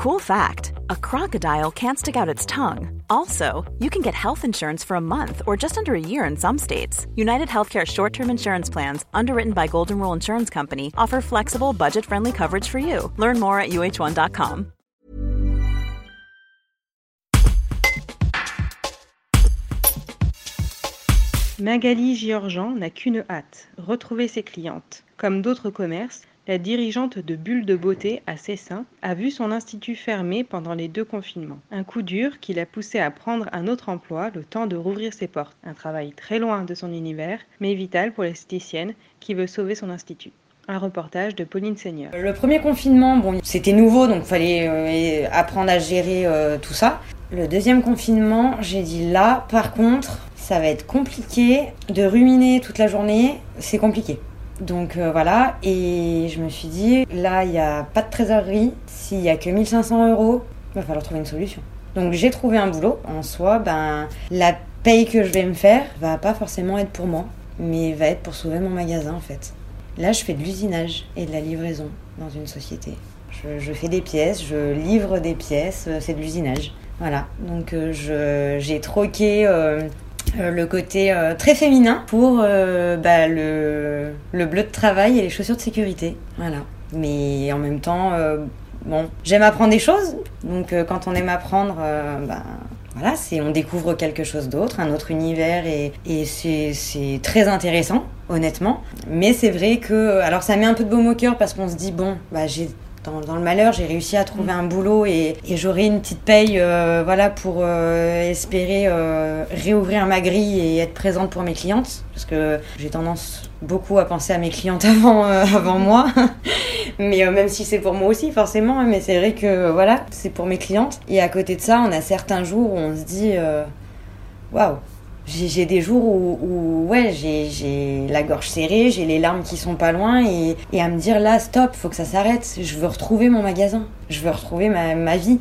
Cool fact a crocodile can't stick out its tongue. Also, you can get health insurance for a month or just under a year in some states. United Healthcare short term insurance plans, underwritten by Golden Rule Insurance Company, offer flexible, budget friendly coverage for you. Learn more at uh1.com. Magali Giorgian n'a qu'une hâte retrouver ses clientes. Comme d'autres commerces, la dirigeante de Bulle de Beauté à Cessin a vu son institut fermé pendant les deux confinements. Un coup dur qui l'a poussé à prendre un autre emploi le temps de rouvrir ses portes. Un travail très loin de son univers, mais vital pour l'esthéticienne qui veut sauver son institut. Un reportage de Pauline Seigneur. Le premier confinement, bon, c'était nouveau, donc fallait euh, apprendre à gérer euh, tout ça. Le deuxième confinement, j'ai dit là, par contre, ça va être compliqué de ruminer toute la journée, c'est compliqué. Donc euh, voilà, et je me suis dit, là, il n'y a pas de trésorerie, s'il n'y a que 1500 euros, il va falloir trouver une solution. Donc j'ai trouvé un boulot. En soi, ben, la paye que je vais me faire va pas forcément être pour moi, mais va être pour sauver mon magasin en fait. Là, je fais de l'usinage et de la livraison dans une société. Je, fais des pièces, je livre des pièces, euh, c'est de l'usinage. Voilà, donc euh, j'ai troqué euh, le côté euh, très féminin pour euh, bah, le, le, bleu de travail et les chaussures de sécurité. Voilà. Mais en même temps, bon, j'aime apprendre des choses. Donc quand on aime apprendre, bah, voilà, c'est on découvre quelque chose d'autre, un autre univers et, et c'est très intéressant, honnêtement. Mais c'est vrai que, alors ça met un peu de baume au cœur parce qu'on se dit bon, bah j'ai dans, le malheur, j'ai réussi à trouver un boulot et, et j'aurai une petite paye euh, voilà, pour euh, espérer euh, réouvrir ma grille et être présente pour mes clientes. Parce que j'ai tendance beaucoup à penser à mes clientes avant, avant moi. mais même si c'est pour moi aussi, forcément. Hein, mais c'est vrai que voilà, c'est pour mes clientes. Et à côté de ça, on a certains jours où on se dit waouh, j'ai des jours où, ouais, j'ai la gorge serrée, j'ai les larmes qui sont pas loin et, et, à me dire là, stop, faut que ça s'arrête. Je veux retrouver mon magasin, je veux retrouver ma, ma vie.